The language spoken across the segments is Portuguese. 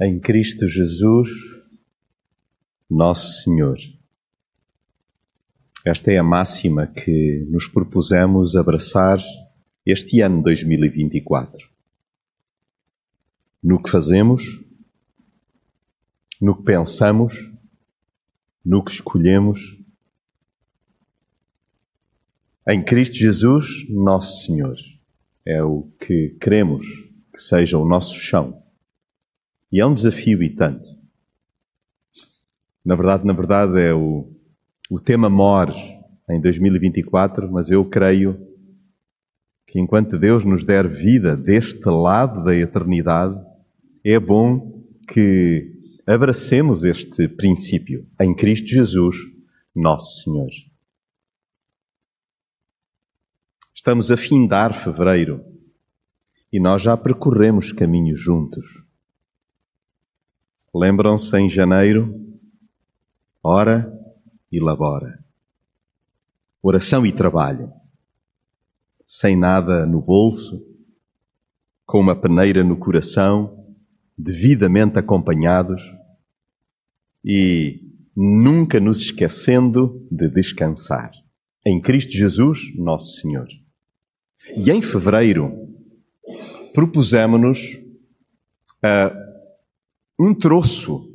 em Cristo Jesus, nosso Senhor. Esta é a máxima que nos propusemos abraçar este ano 2024. No que fazemos, no que pensamos, no que escolhemos. Em Cristo Jesus, nosso Senhor. É o que queremos que seja o nosso chão. E é um desafio e tanto. Na verdade, na verdade, é o, o tema mor em 2024, mas eu creio que enquanto Deus nos der vida deste lado da eternidade, é bom que abracemos este princípio em Cristo Jesus, nosso Senhor. Estamos a findar fevereiro e nós já percorremos caminhos juntos. Lembram-se em janeiro? Ora e labora. Oração e trabalho. Sem nada no bolso, com uma peneira no coração, devidamente acompanhados e nunca nos esquecendo de descansar. Em Cristo Jesus, nosso Senhor. E em fevereiro, propusemos-nos uh, um troço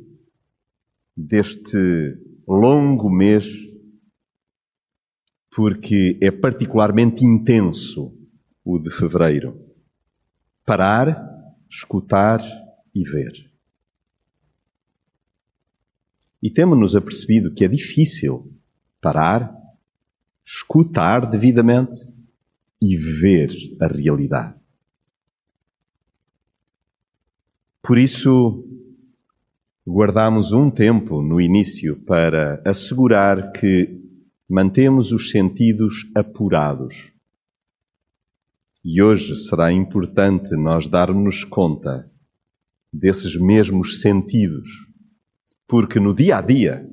deste longo mês, porque é particularmente intenso o de fevereiro. Parar, escutar e ver. E temos-nos apercebido que é difícil parar, escutar devidamente e ver a realidade. Por isso, guardamos um tempo no início para assegurar que mantemos os sentidos apurados. E hoje será importante nós darmos conta desses mesmos sentidos, porque no dia a dia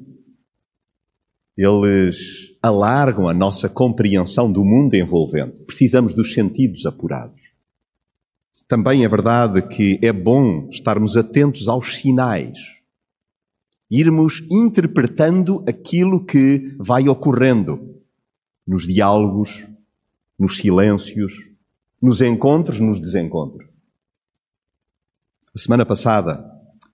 eles alargam a nossa compreensão do mundo envolvente. Precisamos dos sentidos apurados. Também é verdade que é bom estarmos atentos aos sinais, irmos interpretando aquilo que vai ocorrendo nos diálogos, nos silêncios, nos encontros, nos desencontros. A semana passada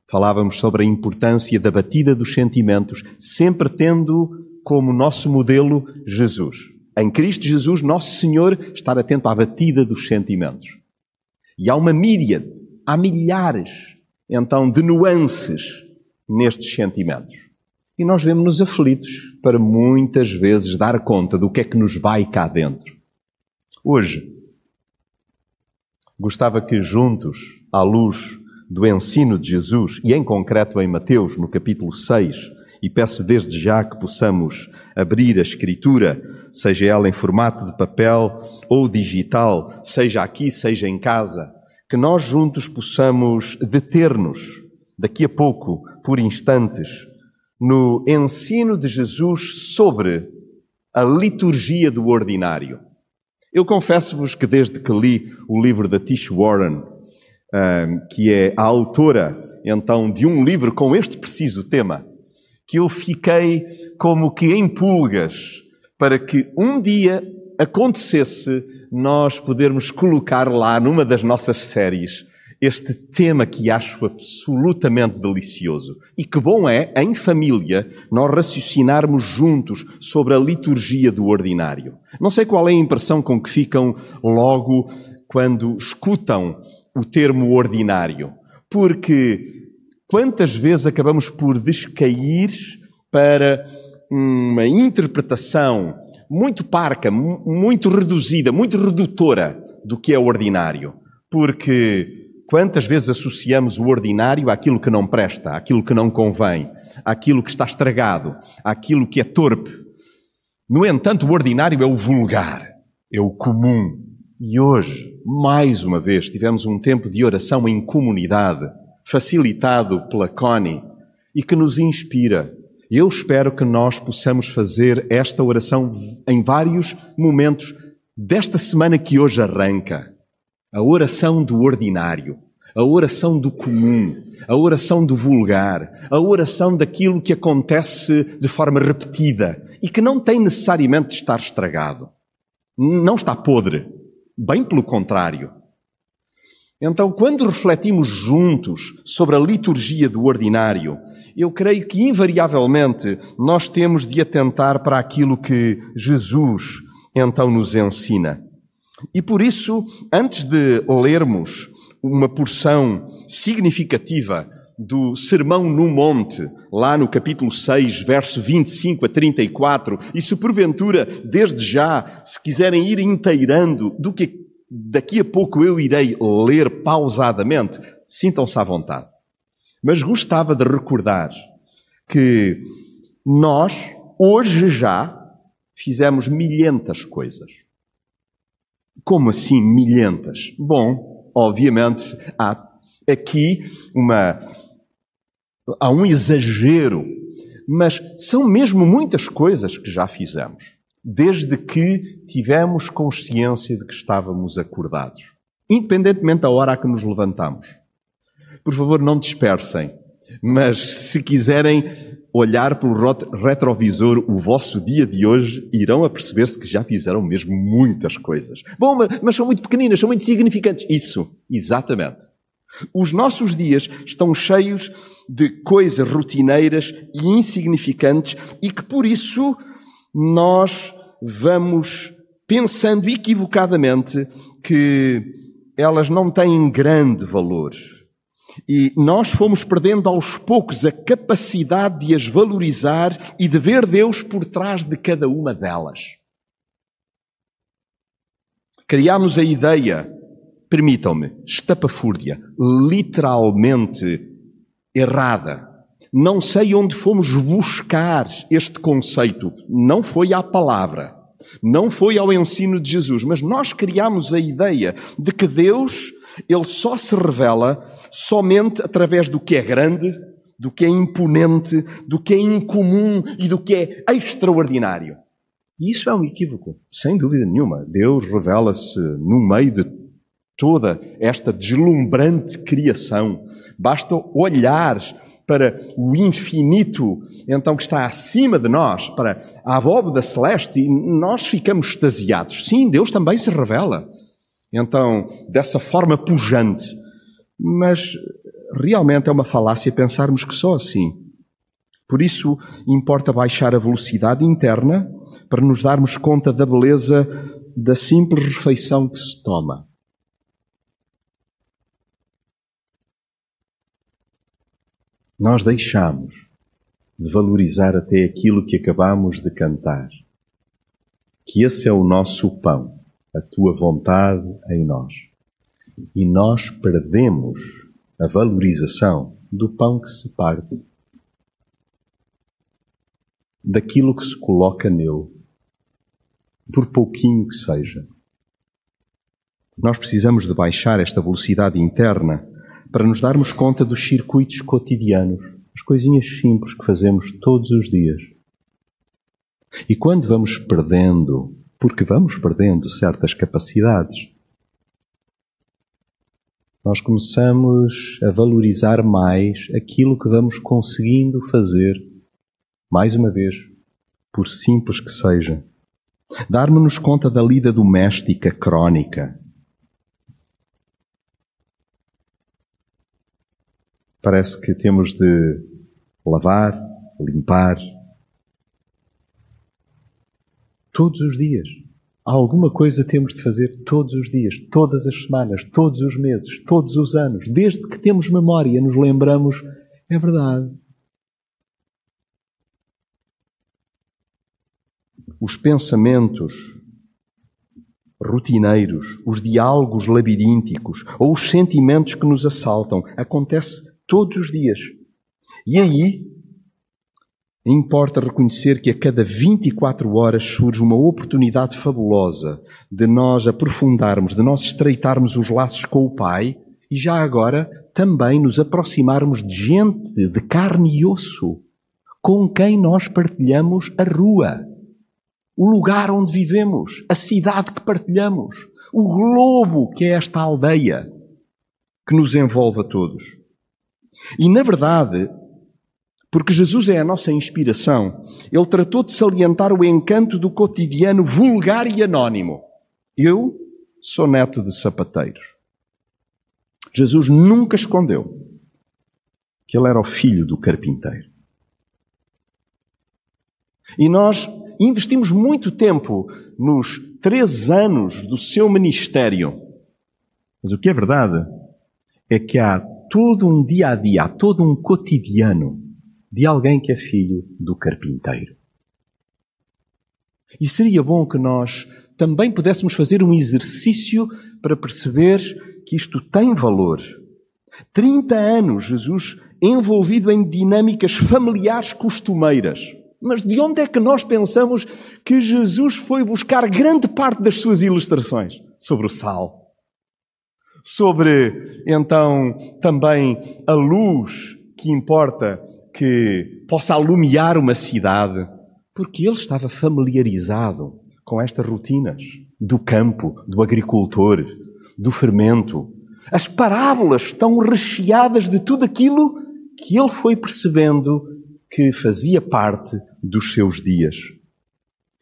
falávamos sobre a importância da batida dos sentimentos, sempre tendo como nosso modelo Jesus. Em Cristo Jesus, nosso Senhor, estar atento à batida dos sentimentos. E há uma míriade, há milhares, então, de nuances nestes sentimentos. E nós vemos-nos aflitos para muitas vezes dar conta do que é que nos vai cá dentro. Hoje, gostava que juntos, à luz do ensino de Jesus, e em concreto em Mateus, no capítulo 6, e peço desde já que possamos abrir a Escritura, seja ela em formato de papel ou digital, seja aqui, seja em casa, que nós juntos possamos deter-nos, daqui a pouco, por instantes, no ensino de Jesus sobre a liturgia do ordinário. Eu confesso-vos que desde que li o livro da Tish Warren, que é a autora, então, de um livro com este preciso tema, que eu fiquei como que em pulgas para que um dia acontecesse nós podermos colocar lá numa das nossas séries este tema que acho absolutamente delicioso. E que bom é, em família, nós raciocinarmos juntos sobre a liturgia do ordinário. Não sei qual é a impressão com que ficam logo quando escutam o termo ordinário, porque quantas vezes acabamos por descair para uma interpretação muito parca, muito reduzida, muito redutora do que é ordinário. Porque quantas vezes associamos o ordinário àquilo que não presta, àquilo que não convém, àquilo que está estragado, àquilo que é torpe. No entanto, o ordinário é o vulgar, é o comum. E hoje, mais uma vez, tivemos um tempo de oração em comunidade, facilitado pela Connie, e que nos inspira. Eu espero que nós possamos fazer esta oração em vários momentos desta semana que hoje arranca. A oração do ordinário. a oração do comum, a oração do vulgar, a oração daquilo que acontece de forma repetida e que não tem necessariamente de estar estragado. Não está podre. Bem pelo contrário. Então, quando refletimos juntos sobre a liturgia do ordinário, eu creio que invariavelmente nós temos de atentar para aquilo que Jesus então nos ensina. E por isso, antes de lermos uma porção significativa do Sermão no Monte, lá no capítulo 6, verso 25 a 34, e se porventura, desde já, se quiserem ir inteirando do que daqui a pouco eu irei ler pausadamente, sintam-se à vontade. Mas gostava de recordar que nós, hoje já, fizemos milhentas coisas. Como assim milhentas? Bom, obviamente há aqui uma há um exagero, mas são mesmo muitas coisas que já fizemos, desde que tivemos consciência de que estávamos acordados, independentemente da hora a que nos levantamos. Por favor, não dispersem, mas se quiserem olhar pelo retrovisor o vosso dia de hoje, irão a perceber-se que já fizeram mesmo muitas coisas. Bom, mas são muito pequeninas, são muito significantes. Isso, exatamente. Os nossos dias estão cheios de coisas rotineiras e insignificantes e que por isso nós vamos pensando equivocadamente que elas não têm grande valor. E nós fomos perdendo aos poucos a capacidade de as valorizar e de ver Deus por trás de cada uma delas. Criámos a ideia permitam-me, estapafúrdia, literalmente errada. Não sei onde fomos buscar este conceito. Não foi à palavra, não foi ao ensino de Jesus, mas nós criamos a ideia de que Deus, Ele só se revela somente através do que é grande, do que é imponente, do que é incomum e do que é extraordinário. E isso é um equívoco, sem dúvida nenhuma. Deus revela-se no meio de toda esta deslumbrante criação. Basta olhar para o infinito, então, que está acima de nós, para a abóbada celeste, e nós ficamos extasiados. Sim, Deus também se revela. Então, dessa forma pujante. Mas realmente é uma falácia pensarmos que só assim. Por isso, importa baixar a velocidade interna para nos darmos conta da beleza da simples refeição que se toma. nós deixamos de valorizar até aquilo que acabamos de cantar. Que esse é o nosso pão, a tua vontade em nós. E nós perdemos a valorização do pão que se parte, daquilo que se coloca nele, por pouquinho que seja. Nós precisamos de baixar esta velocidade interna para nos darmos conta dos circuitos cotidianos, as coisinhas simples que fazemos todos os dias. E quando vamos perdendo, porque vamos perdendo certas capacidades, nós começamos a valorizar mais aquilo que vamos conseguindo fazer, mais uma vez, por simples que seja. Darmos-nos conta da lida doméstica crónica, parece que temos de lavar, limpar. Todos os dias. Alguma coisa temos de fazer todos os dias, todas as semanas, todos os meses, todos os anos. Desde que temos memória, nos lembramos, é verdade. Os pensamentos rotineiros, os diálogos labirínticos ou os sentimentos que nos assaltam acontece todos os dias. E aí, importa reconhecer que a cada 24 horas surge uma oportunidade fabulosa de nós aprofundarmos, de nós estreitarmos os laços com o Pai e já agora também nos aproximarmos de gente de carne e osso, com quem nós partilhamos a rua, o lugar onde vivemos, a cidade que partilhamos, o globo que é esta aldeia. que nos envolve a todos. E, na verdade, porque Jesus é a nossa inspiração, ele tratou de salientar o encanto do cotidiano vulgar e anónimo. Eu sou neto de sapateiros. Jesus nunca escondeu que ele era o filho do carpinteiro. E nós investimos muito tempo nos três anos do seu ministério. Mas o que é verdade é que há todo um dia a dia, há todo um cotidiano de alguém que é filho do carpinteiro. E seria bom que nós também pudéssemos fazer um exercício para perceber que isto tem valor. 30 anos Jesus envolvido em dinâmicas familiares costumeiras. Mas de onde é que nós pensamos que Jesus foi buscar grande parte das suas ilustrações? Sobre o sal. Sobre, então, também a luz que importa que possa alumiar uma cidade. Porque ele estava familiarizado com estas rotinas do campo, do agricultor, do fermento. As parábolas estão recheadas de tudo aquilo que ele foi percebendo que fazia parte dos seus dias.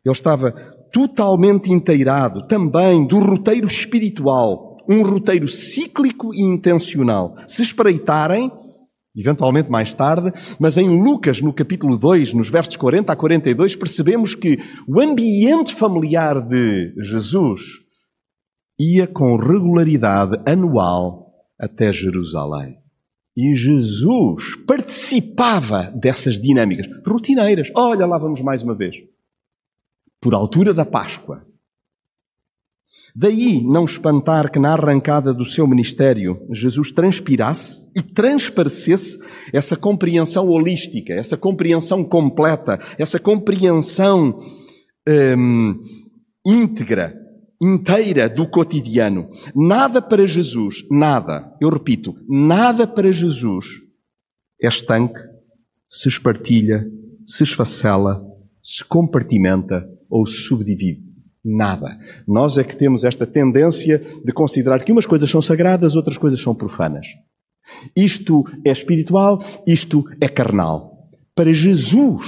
Ele estava totalmente inteirado também do roteiro espiritual, um roteiro cíclico e intencional. Se espreitarem, eventualmente mais tarde, mas em Lucas, no capítulo 2, nos versos 40 a 42, percebemos que o ambiente familiar de Jesus ia com regularidade anual até Jerusalém. E Jesus participava dessas dinâmicas rotineiras. Olha, lá vamos mais uma vez. Por altura da Páscoa. Daí não espantar que na arrancada do seu ministério Jesus transpirasse e transparecesse essa compreensão holística, essa compreensão completa, essa compreensão hum, íntegra inteira do cotidiano. Nada para Jesus, nada, eu repito, nada para Jesus é estanque, se espartilha, se esfacela, se compartimenta ou se subdivide. Nada. Nós é que temos esta tendência de considerar que umas coisas são sagradas, outras coisas são profanas. Isto é espiritual, isto é carnal. Para Jesus,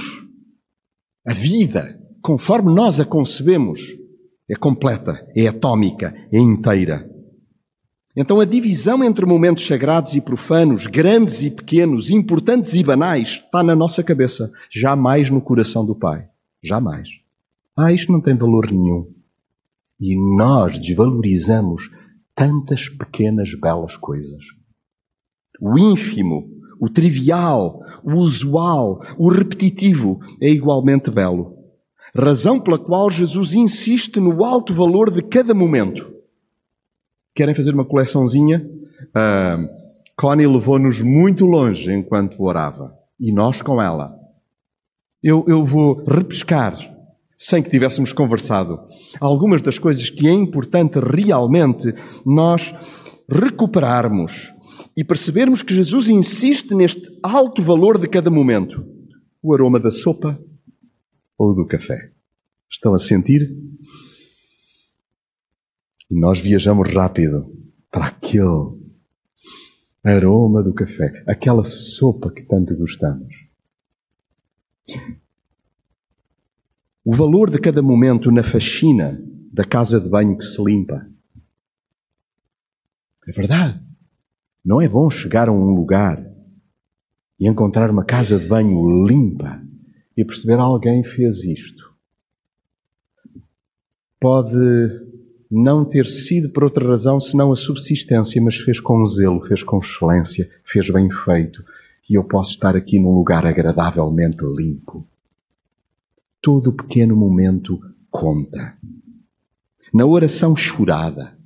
a vida, conforme nós a concebemos, é completa, é atómica, é inteira. Então a divisão entre momentos sagrados e profanos, grandes e pequenos, importantes e banais, está na nossa cabeça, jamais no coração do Pai. Jamais. Ah, isto não tem valor nenhum. E nós desvalorizamos tantas pequenas belas coisas. O ínfimo, o trivial, o usual, o repetitivo é igualmente belo razão pela qual Jesus insiste no alto valor de cada momento. Querem fazer uma coleçãozinha? Uh, Connie levou-nos muito longe enquanto orava. E nós com ela. Eu, eu vou repescar, sem que tivéssemos conversado, algumas das coisas que é importante realmente nós recuperarmos e percebermos que Jesus insiste neste alto valor de cada momento. O aroma da sopa, ou do café. Estão a sentir? E nós viajamos rápido para aquele aroma do café, aquela sopa que tanto gostamos. O valor de cada momento na faxina da casa de banho que se limpa. É verdade. Não é bom chegar a um lugar e encontrar uma casa de banho limpa e perceber alguém fez isto. Pode não ter sido por outra razão senão a subsistência, mas fez com zelo, fez com excelência, fez bem feito. E eu posso estar aqui num lugar agradavelmente limpo. Todo pequeno momento conta. Na oração chorada.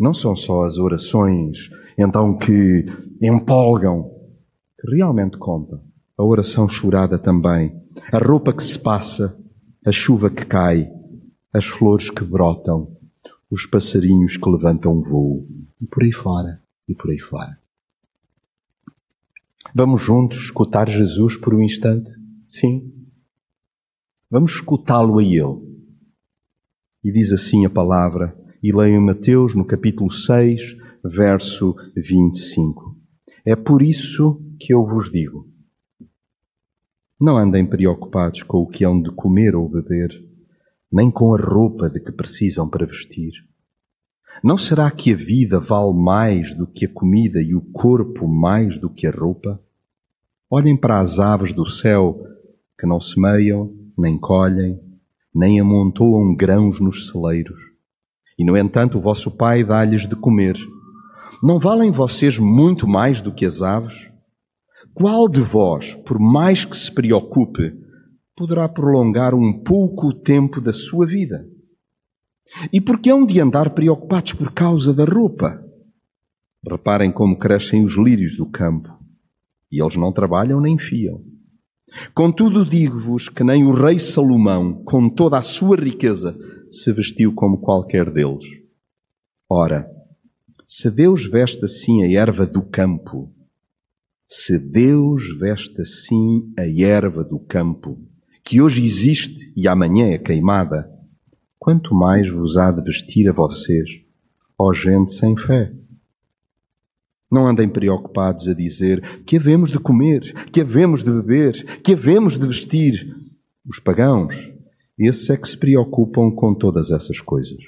Não são só as orações, então, que empolgam, que realmente contam a oração chorada também, a roupa que se passa, a chuva que cai, as flores que brotam, os passarinhos que levantam voo, e por aí fora, e por aí fora. Vamos juntos escutar Jesus por um instante? Sim. Vamos escutá-lo a Ele. E diz assim a palavra: e leiam Mateus no capítulo 6, verso 25. É por isso que eu vos digo: não andem preocupados com o que hão de comer ou beber, nem com a roupa de que precisam para vestir. Não será que a vida vale mais do que a comida e o corpo mais do que a roupa? Olhem para as aves do céu, que não semeiam, nem colhem, nem amontoam grãos nos celeiros. E, no entanto, o vosso Pai dá-lhes de comer. Não valem vocês muito mais do que as aves? Qual de vós, por mais que se preocupe, poderá prolongar um pouco o tempo da sua vida? E por que hão de andar preocupados por causa da roupa? Reparem como crescem os lírios do campo, e eles não trabalham nem fiam. Contudo, digo-vos que nem o rei Salomão, com toda a sua riqueza, se vestiu como qualquer deles. Ora, se Deus veste assim a erva do campo, se Deus veste assim a erva do campo, que hoje existe e amanhã é queimada, quanto mais vos há de vestir a vocês, ó gente sem fé. Não andem preocupados a dizer que havemos de comer, que havemos de beber, que havemos de vestir. Os pagãos, esses é que se preocupam com todas essas coisas.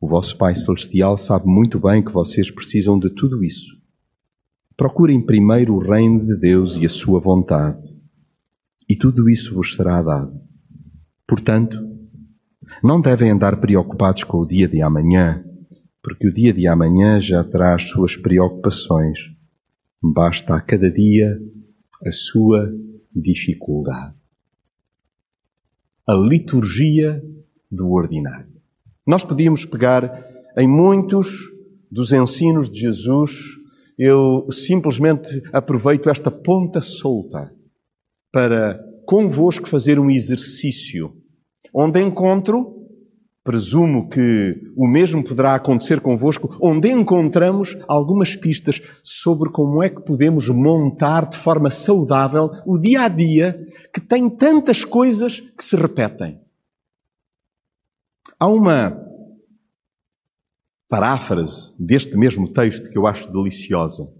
O vosso Pai Celestial sabe muito bem que vocês precisam de tudo isso. Procurem primeiro o reino de Deus e a sua vontade, e tudo isso vos será dado. Portanto, não devem andar preocupados com o dia de amanhã, porque o dia de amanhã já traz suas preocupações. Basta a cada dia a sua dificuldade. A liturgia do ordinário. Nós podíamos pegar em muitos dos ensinos de Jesus, eu simplesmente aproveito esta ponta solta para convosco fazer um exercício onde encontro, presumo que o mesmo poderá acontecer convosco, onde encontramos algumas pistas sobre como é que podemos montar de forma saudável o dia a dia que tem tantas coisas que se repetem. Há uma paráfrase deste mesmo texto que eu acho deliciosa.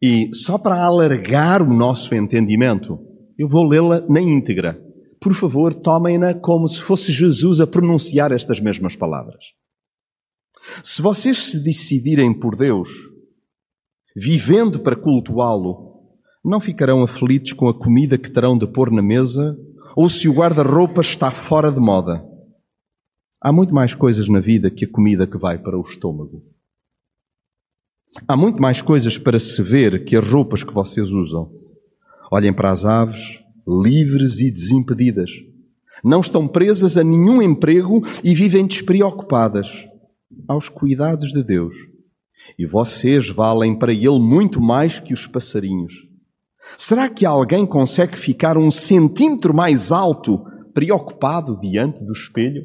E só para alargar o nosso entendimento, eu vou lê-la na íntegra por favor, tomem-na como se fosse Jesus a pronunciar estas mesmas palavras. Se vocês se decidirem por Deus, vivendo para cultuá-lo, não ficarão aflitos com a comida que terão de pôr na mesa ou se o guarda-roupa está fora de moda. Há muito mais coisas na vida que a comida que vai para o estômago. Há muito mais coisas para se ver que as roupas que vocês usam. Olhem para as aves, livres e desimpedidas. Não estão presas a nenhum emprego e vivem despreocupadas aos cuidados de Deus. E vocês valem para Ele muito mais que os passarinhos. Será que alguém consegue ficar um centímetro mais alto, preocupado diante do espelho?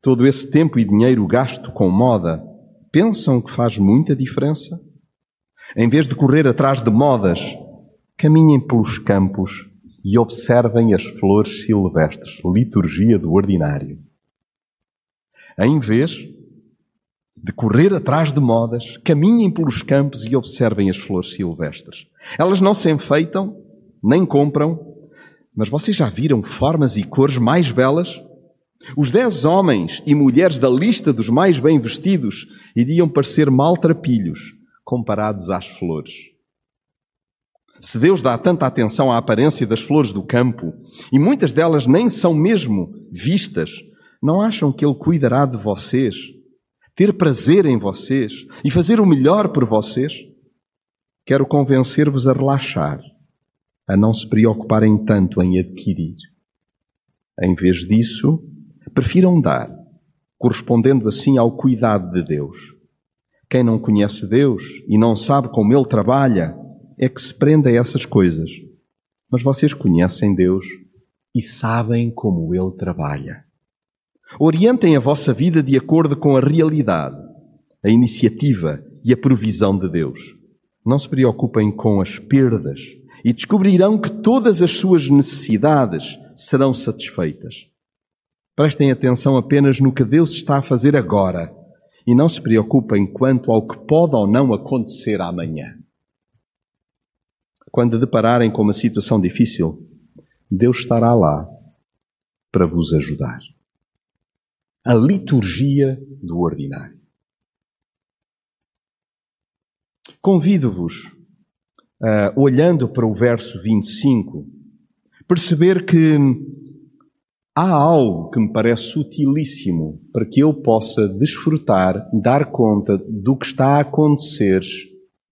Todo esse tempo e dinheiro gasto com moda, pensam que faz muita diferença? Em vez de correr atrás de modas, caminhem pelos campos e observem as flores silvestres, liturgia do ordinário. Em vez de correr atrás de modas, caminhem pelos campos e observem as flores silvestres. Elas não se enfeitam, nem compram, mas vocês já viram formas e cores mais belas? Os dez homens e mulheres da lista dos mais bem vestidos iriam parecer maltrapilhos comparados às flores. Se Deus dá tanta atenção à aparência das flores do campo, e muitas delas nem são mesmo vistas, não acham que Ele cuidará de vocês, ter prazer em vocês e fazer o melhor por vocês? Quero convencer-vos a relaxar, a não se preocuparem tanto em adquirir. Em vez disso, prefiram dar, correspondendo assim ao cuidado de Deus. Quem não conhece Deus e não sabe como Ele trabalha, é que se prende a essas coisas. Mas vocês conhecem Deus e sabem como Ele trabalha. Orientem a vossa vida de acordo com a realidade, a iniciativa e a provisão de Deus. Não se preocupem com as perdas e descobrirão que todas as suas necessidades serão satisfeitas. Prestem atenção apenas no que Deus está a fazer agora e não se preocupem quanto ao que pode ou não acontecer amanhã. Quando depararem com uma situação difícil, Deus estará lá para vos ajudar. A liturgia do ordinário. Convido-vos, uh, olhando para o verso 25, perceber que há algo que me parece utilíssimo para que eu possa desfrutar, dar conta do que está a acontecer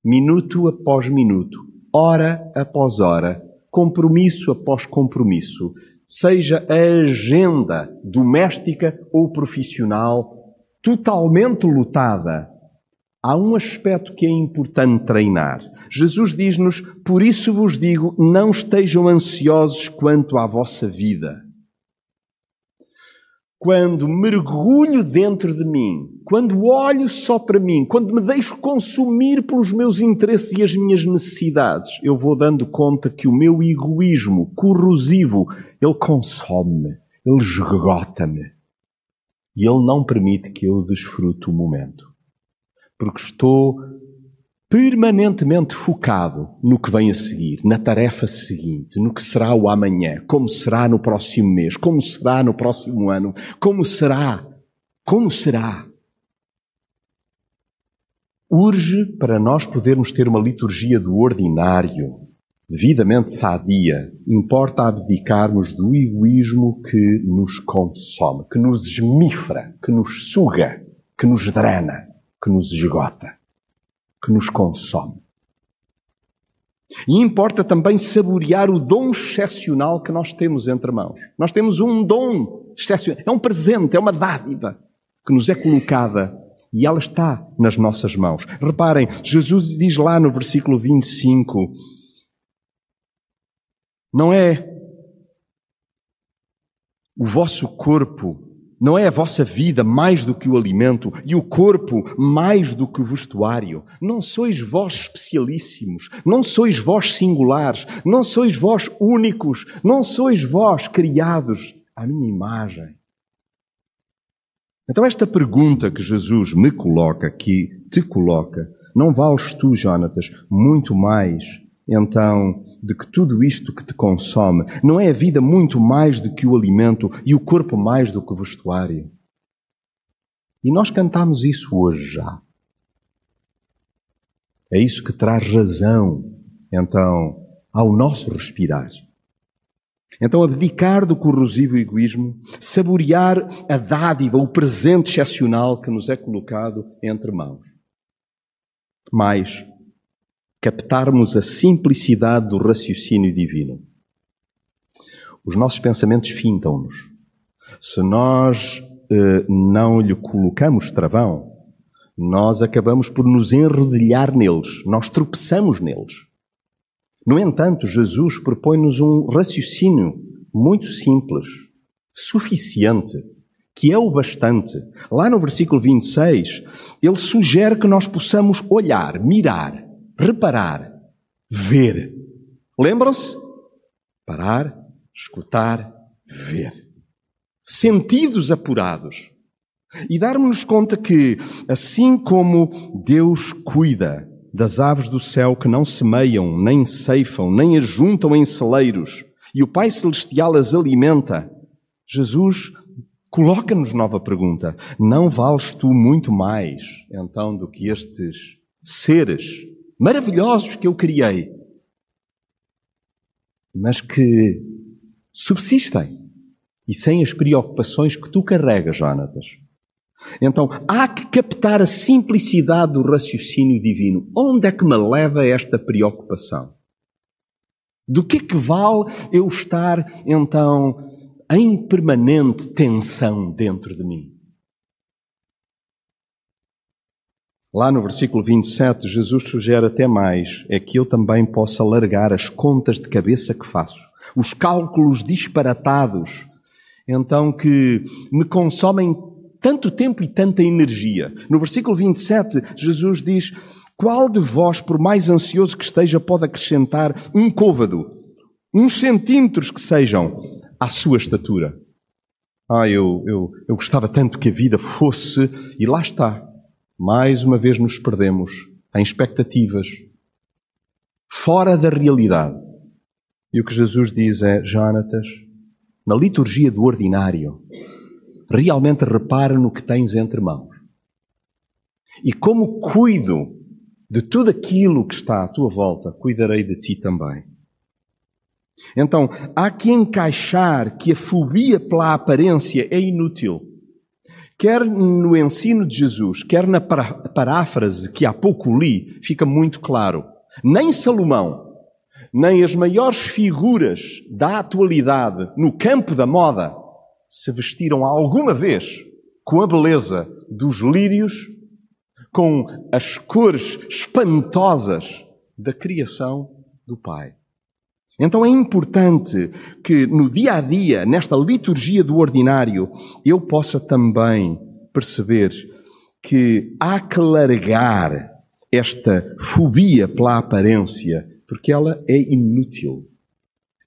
minuto após minuto, hora após hora, compromisso após compromisso, seja a agenda doméstica ou profissional totalmente lotada. Há um aspecto que é importante treinar. Jesus diz-nos: Por isso vos digo, não estejam ansiosos quanto à vossa vida quando mergulho dentro de mim, quando olho só para mim, quando me deixo consumir pelos meus interesses e as minhas necessidades, eu vou dando conta que o meu egoísmo corrosivo, ele consome-me, ele esgota-me. E ele não permite que eu desfrute o momento. Porque estou permanentemente focado no que vem a seguir, na tarefa seguinte, no que será o amanhã, como será no próximo mês, como será no próximo ano, como será, como será. Urge para nós podermos ter uma liturgia do ordinário, devidamente sadia, importa abdicarmos do egoísmo que nos consome, que nos esmifra, que nos suga, que nos drena, que nos esgota que nos consome. E importa também saborear o dom excepcional que nós temos entre mãos. Nós temos um dom excepcional, é um presente, é uma dádiva que nos é colocada e ela está nas nossas mãos. Reparem, Jesus diz lá no versículo 25: Não é o vosso corpo não é a vossa vida mais do que o alimento e o corpo mais do que o vestuário? Não sois vós especialíssimos, não sois vós singulares, não sois vós únicos, não sois vós criados à minha imagem. Então, esta pergunta que Jesus me coloca, que te coloca, não vales tu, Jonatas, muito mais então, de que tudo isto que te consome não é a vida muito mais do que o alimento e o corpo mais do que o vestuário? E nós cantamos isso hoje já. É isso que traz razão, então, ao nosso respirar. Então, abdicar do corrosivo egoísmo, saborear a dádiva, o presente excepcional que nos é colocado entre mãos. Mais, captarmos a simplicidade do raciocínio divino. Os nossos pensamentos fintam-nos. Se nós eh, não lhe colocamos travão, nós acabamos por nos enrodilhar neles, nós tropeçamos neles. No entanto, Jesus propõe-nos um raciocínio muito simples, suficiente, que é o bastante. Lá no versículo 26, ele sugere que nós possamos olhar, mirar reparar, ver. Lembram-se? Parar, escutar, ver. Sentidos apurados. E darmos-nos conta que, assim como Deus cuida das aves do céu que não semeiam, nem ceifam, nem ajuntam em celeiros, e o Pai Celestial as alimenta, Jesus coloca-nos nova pergunta: Não vales tu muito mais, então, do que estes seres maravilhosos que eu criei, mas que subsistem e sem as preocupações que tu carregas, Jonatas. Então, há que captar a simplicidade do raciocínio divino. Onde é que me leva esta preocupação? Do que é que vale eu estar, então, em permanente tensão dentro de mim? Lá no versículo 27, Jesus sugere até mais: é que eu também possa largar as contas de cabeça que faço, os cálculos disparatados, então que me consomem tanto tempo e tanta energia. No versículo 27, Jesus diz: Qual de vós, por mais ansioso que esteja, pode acrescentar um côvado, uns centímetros que sejam, à sua estatura? Ah, eu, eu, eu gostava tanto que a vida fosse, e lá está. Mais uma vez nos perdemos em expectativas, fora da realidade. E o que Jesus diz é: Jonatas, na liturgia do ordinário, realmente repara no que tens entre mãos. E como cuido de tudo aquilo que está à tua volta, cuidarei de ti também. Então, há que encaixar que a fobia pela aparência é inútil. Quer no ensino de Jesus, quer na paráfrase que há pouco li, fica muito claro. Nem Salomão, nem as maiores figuras da atualidade no campo da moda se vestiram alguma vez com a beleza dos lírios, com as cores espantosas da criação do Pai. Então é importante que no dia a dia, nesta liturgia do ordinário, eu possa também perceber que há que largar esta fobia pela aparência, porque ela é inútil.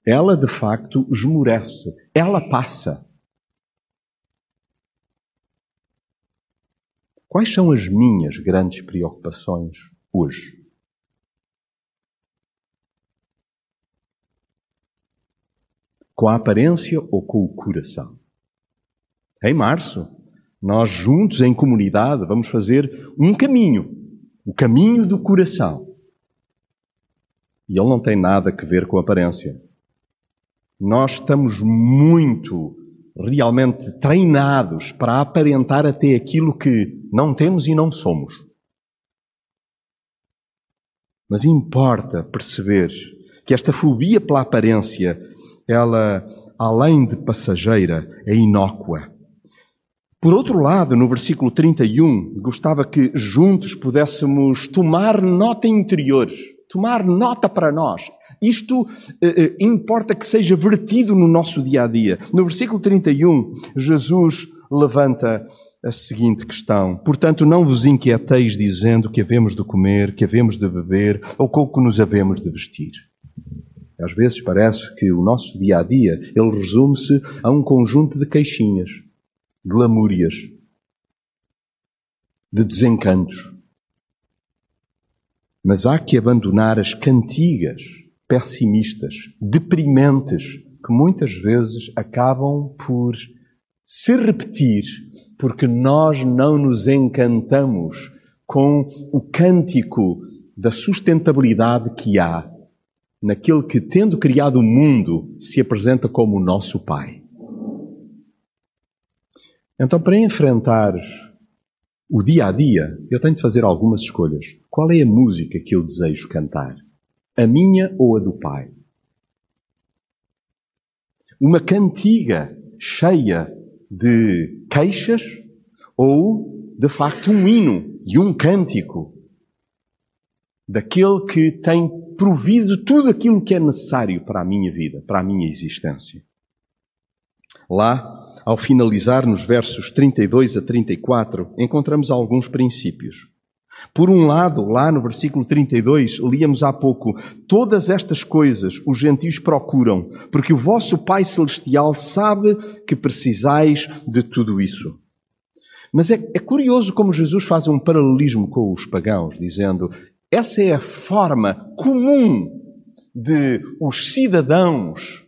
Ela de facto esmorece, ela passa. Quais são as minhas grandes preocupações hoje? Com a aparência ou com o coração? Em março, nós juntos em comunidade vamos fazer um caminho, o caminho do coração. E ele não tem nada a ver com a aparência. Nós estamos muito realmente treinados para aparentar até aquilo que não temos e não somos. Mas importa perceber que esta fobia pela aparência ela, além de passageira, é inócua. Por outro lado, no versículo 31, gostava que juntos pudéssemos tomar nota interior, tomar nota para nós. Isto eh, eh, importa que seja vertido no nosso dia a dia. No versículo 31, Jesus levanta a seguinte questão: Portanto, não vos inquieteis dizendo que havemos de comer, que havemos de beber ou com o que nos havemos de vestir. Às vezes parece que o nosso dia a dia ele resume-se a um conjunto de queixinhas, de lamúrias, de desencantos. Mas há que abandonar as cantigas pessimistas, deprimentes, que muitas vezes acabam por se repetir, porque nós não nos encantamos com o cântico da sustentabilidade que há naquele que, tendo criado o mundo, se apresenta como o nosso Pai. Então, para enfrentar o dia a dia, eu tenho de fazer algumas escolhas. Qual é a música que eu desejo cantar? A minha ou a do Pai? Uma cantiga cheia de queixas ou, de facto, um hino e um cântico daquele que tem provido tudo aquilo que é necessário para a minha vida, para a minha existência. Lá, ao finalizar nos versos 32 a 34, encontramos alguns princípios. Por um lado, lá no versículo 32, líamos há pouco: Todas estas coisas os gentios procuram, porque o vosso Pai Celestial sabe que precisais de tudo isso. Mas é, é curioso como Jesus faz um paralelismo com os pagãos, dizendo: essa é a forma comum de os cidadãos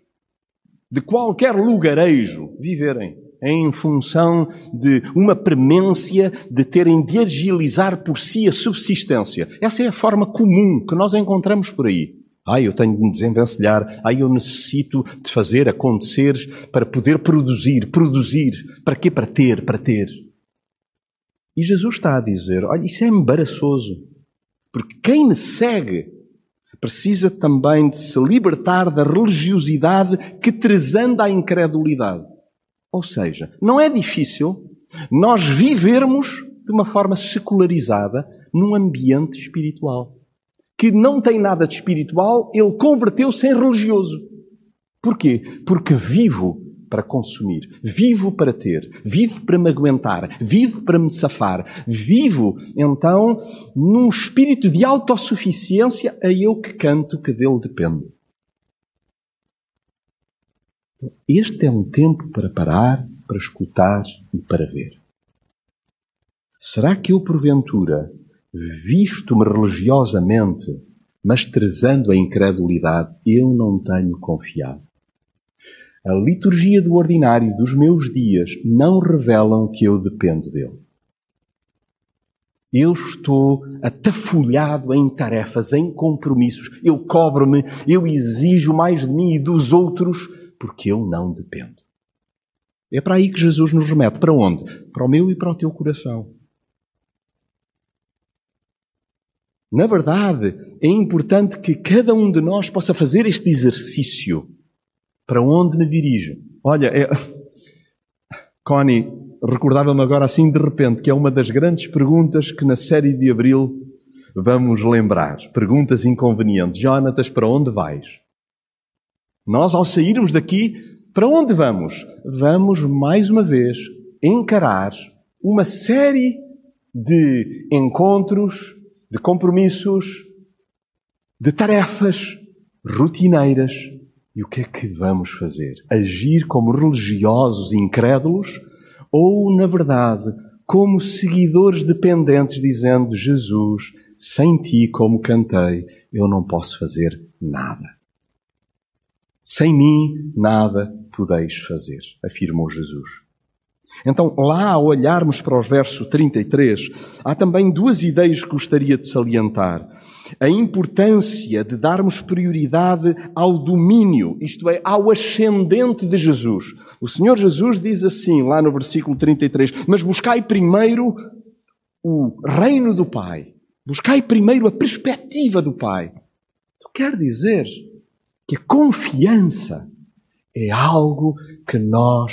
de qualquer lugarejo viverem em função de uma premência de terem de agilizar por si a subsistência. Essa é a forma comum que nós encontramos por aí. Ai, eu tenho de me desenvencilhar. Ai, eu necessito de fazer acontecer para poder produzir. Produzir. Para quê? Para ter, para ter. E Jesus está a dizer: olha, isso é embaraçoso. Porque quem me segue precisa também de se libertar da religiosidade que tresanda a incredulidade. Ou seja, não é difícil nós vivermos de uma forma secularizada num ambiente espiritual. Que não tem nada de espiritual, ele converteu-se em religioso. Porquê? Porque vivo para consumir, vivo para ter, vivo para me aguentar, vivo para me safar, vivo então num espírito de autossuficiência a eu que canto que dele depende. Este é um tempo para parar para escutar e para ver. Será que eu, porventura, visto-me religiosamente, mas trezando a incredulidade, eu não tenho confiado? A liturgia do ordinário dos meus dias não revelam que eu dependo dele. Eu estou atafolhado em tarefas, em compromissos. Eu cobro-me, eu exijo mais de mim e dos outros, porque eu não dependo. É para aí que Jesus nos remete. Para onde? Para o meu e para o teu coração. Na verdade, é importante que cada um de nós possa fazer este exercício. Para onde me dirijo? Olha, é... Connie, recordava-me agora assim de repente que é uma das grandes perguntas que na série de Abril vamos lembrar. Perguntas inconvenientes. Jonatas, para onde vais? Nós, ao sairmos daqui, para onde vamos? Vamos, mais uma vez, encarar uma série de encontros, de compromissos, de tarefas rotineiras. E o que é que vamos fazer? Agir como religiosos incrédulos ou, na verdade, como seguidores dependentes, dizendo: Jesus, sem ti, como cantei, eu não posso fazer nada. Sem mim, nada podeis fazer, afirmou Jesus. Então, lá ao olharmos para os versos 33, há também duas ideias que gostaria de salientar. A importância de darmos prioridade ao domínio, isto é, ao ascendente de Jesus. O Senhor Jesus diz assim, lá no versículo 33, mas buscai primeiro o reino do Pai. Buscai primeiro a perspectiva do Pai. Isso quer dizer que a confiança é algo que nós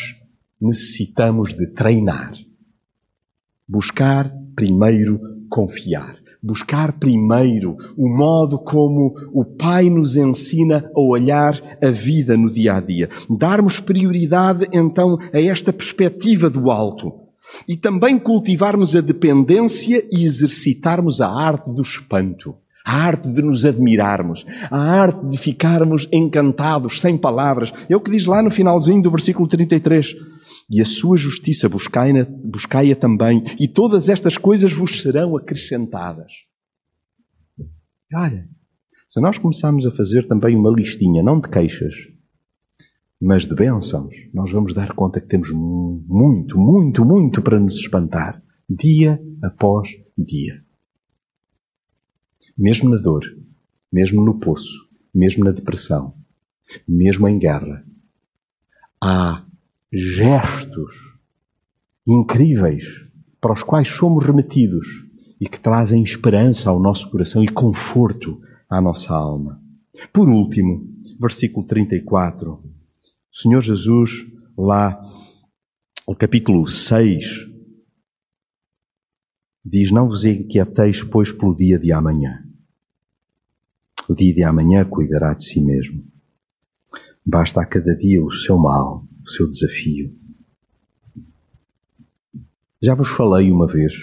necessitamos de treinar. Buscar primeiro confiar. Buscar primeiro o modo como o Pai nos ensina a olhar a vida no dia a dia. Darmos prioridade então a esta perspectiva do alto. E também cultivarmos a dependência e exercitarmos a arte do espanto a arte de nos admirarmos, a arte de ficarmos encantados, sem palavras. É o que diz lá no finalzinho do versículo 33. E a sua justiça buscai-a buscai também, e todas estas coisas vos serão acrescentadas. Olha, se nós começarmos a fazer também uma listinha, não de queixas, mas de bênçãos, nós vamos dar conta que temos muito, muito, muito para nos espantar, dia após dia mesmo na dor, mesmo no poço, mesmo na depressão, mesmo em guerra, há gestos incríveis para os quais somos remetidos e que trazem esperança ao nosso coração e conforto à nossa alma. Por último, versículo 34, o Senhor Jesus, lá, no capítulo 6, diz: Não vos inquieteis, pois, pelo dia de amanhã. O dia de amanhã cuidará de si mesmo. Basta a cada dia o seu mal, o seu desafio. Já vos falei uma vez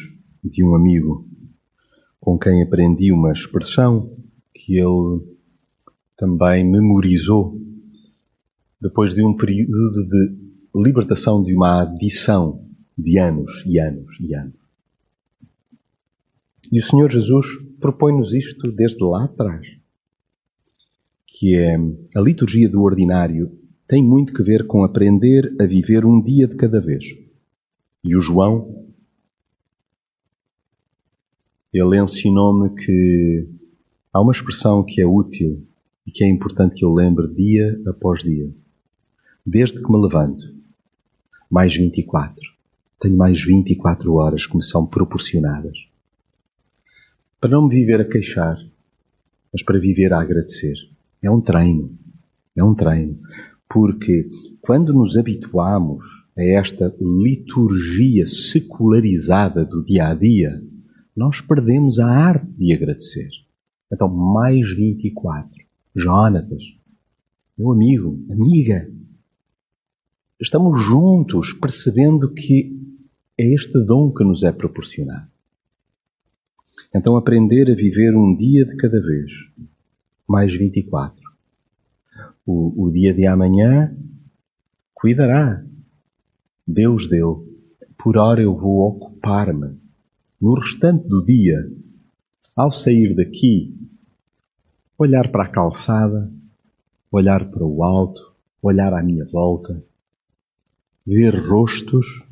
de um amigo com quem aprendi uma expressão que ele também memorizou depois de um período de libertação de uma adição de anos e anos e anos. E o Senhor Jesus propõe-nos isto desde lá atrás que é a liturgia do ordinário, tem muito que ver com aprender a viver um dia de cada vez. E o João, ele ensinou-me que há uma expressão que é útil e que é importante que eu lembre dia após dia. Desde que me levanto, mais 24. Tenho mais 24 horas que me são proporcionadas. Para não me viver a queixar, mas para viver a agradecer. É um treino. É um treino. Porque quando nos habituamos a esta liturgia secularizada do dia a dia, nós perdemos a arte de agradecer. Então, mais 24. Jonatas, meu amigo, amiga, estamos juntos percebendo que é este dom que nos é proporcionado. Então, aprender a viver um dia de cada vez mais 24. O, o dia de amanhã cuidará Deus deu, por hora eu vou ocupar-me no restante do dia, ao sair daqui, olhar para a calçada, olhar para o alto, olhar à minha volta, ver rostos,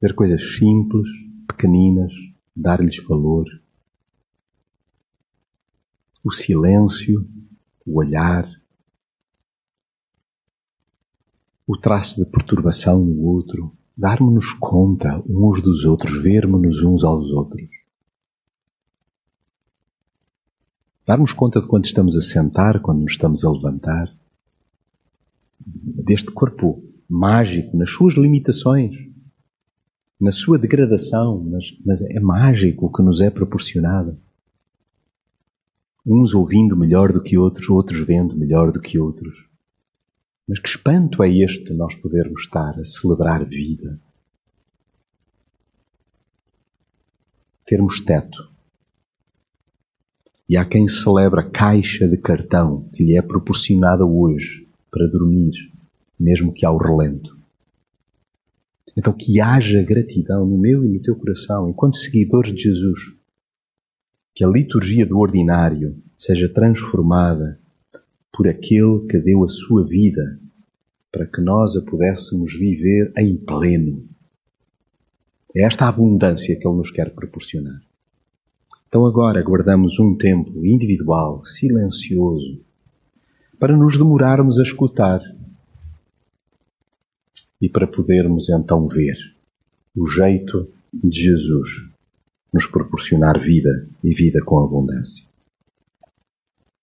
ver coisas simples, pequeninas, dar-lhes valor. O silêncio, o olhar, o traço de perturbação no outro, darmos-nos conta uns dos outros, vermos-nos uns aos outros. Darmos conta de quando estamos a sentar, quando nos estamos a levantar, deste corpo mágico, nas suas limitações, na sua degradação, mas, mas é mágico o que nos é proporcionado. Uns ouvindo melhor do que outros, outros vendo melhor do que outros. Mas que espanto é este nós podermos estar a celebrar vida? Termos teto. E há quem celebra a caixa de cartão que lhe é proporcionada hoje para dormir, mesmo que ao relento. Então, que haja gratidão no meu e no teu coração, enquanto seguidores de Jesus. Que a liturgia do ordinário seja transformada por aquele que deu a sua vida para que nós a pudéssemos viver em pleno. É esta abundância que Ele nos quer proporcionar. Então agora guardamos um tempo individual, silencioso, para nos demorarmos a escutar e para podermos então ver o jeito de Jesus nos proporcionar vida e vida com abundância.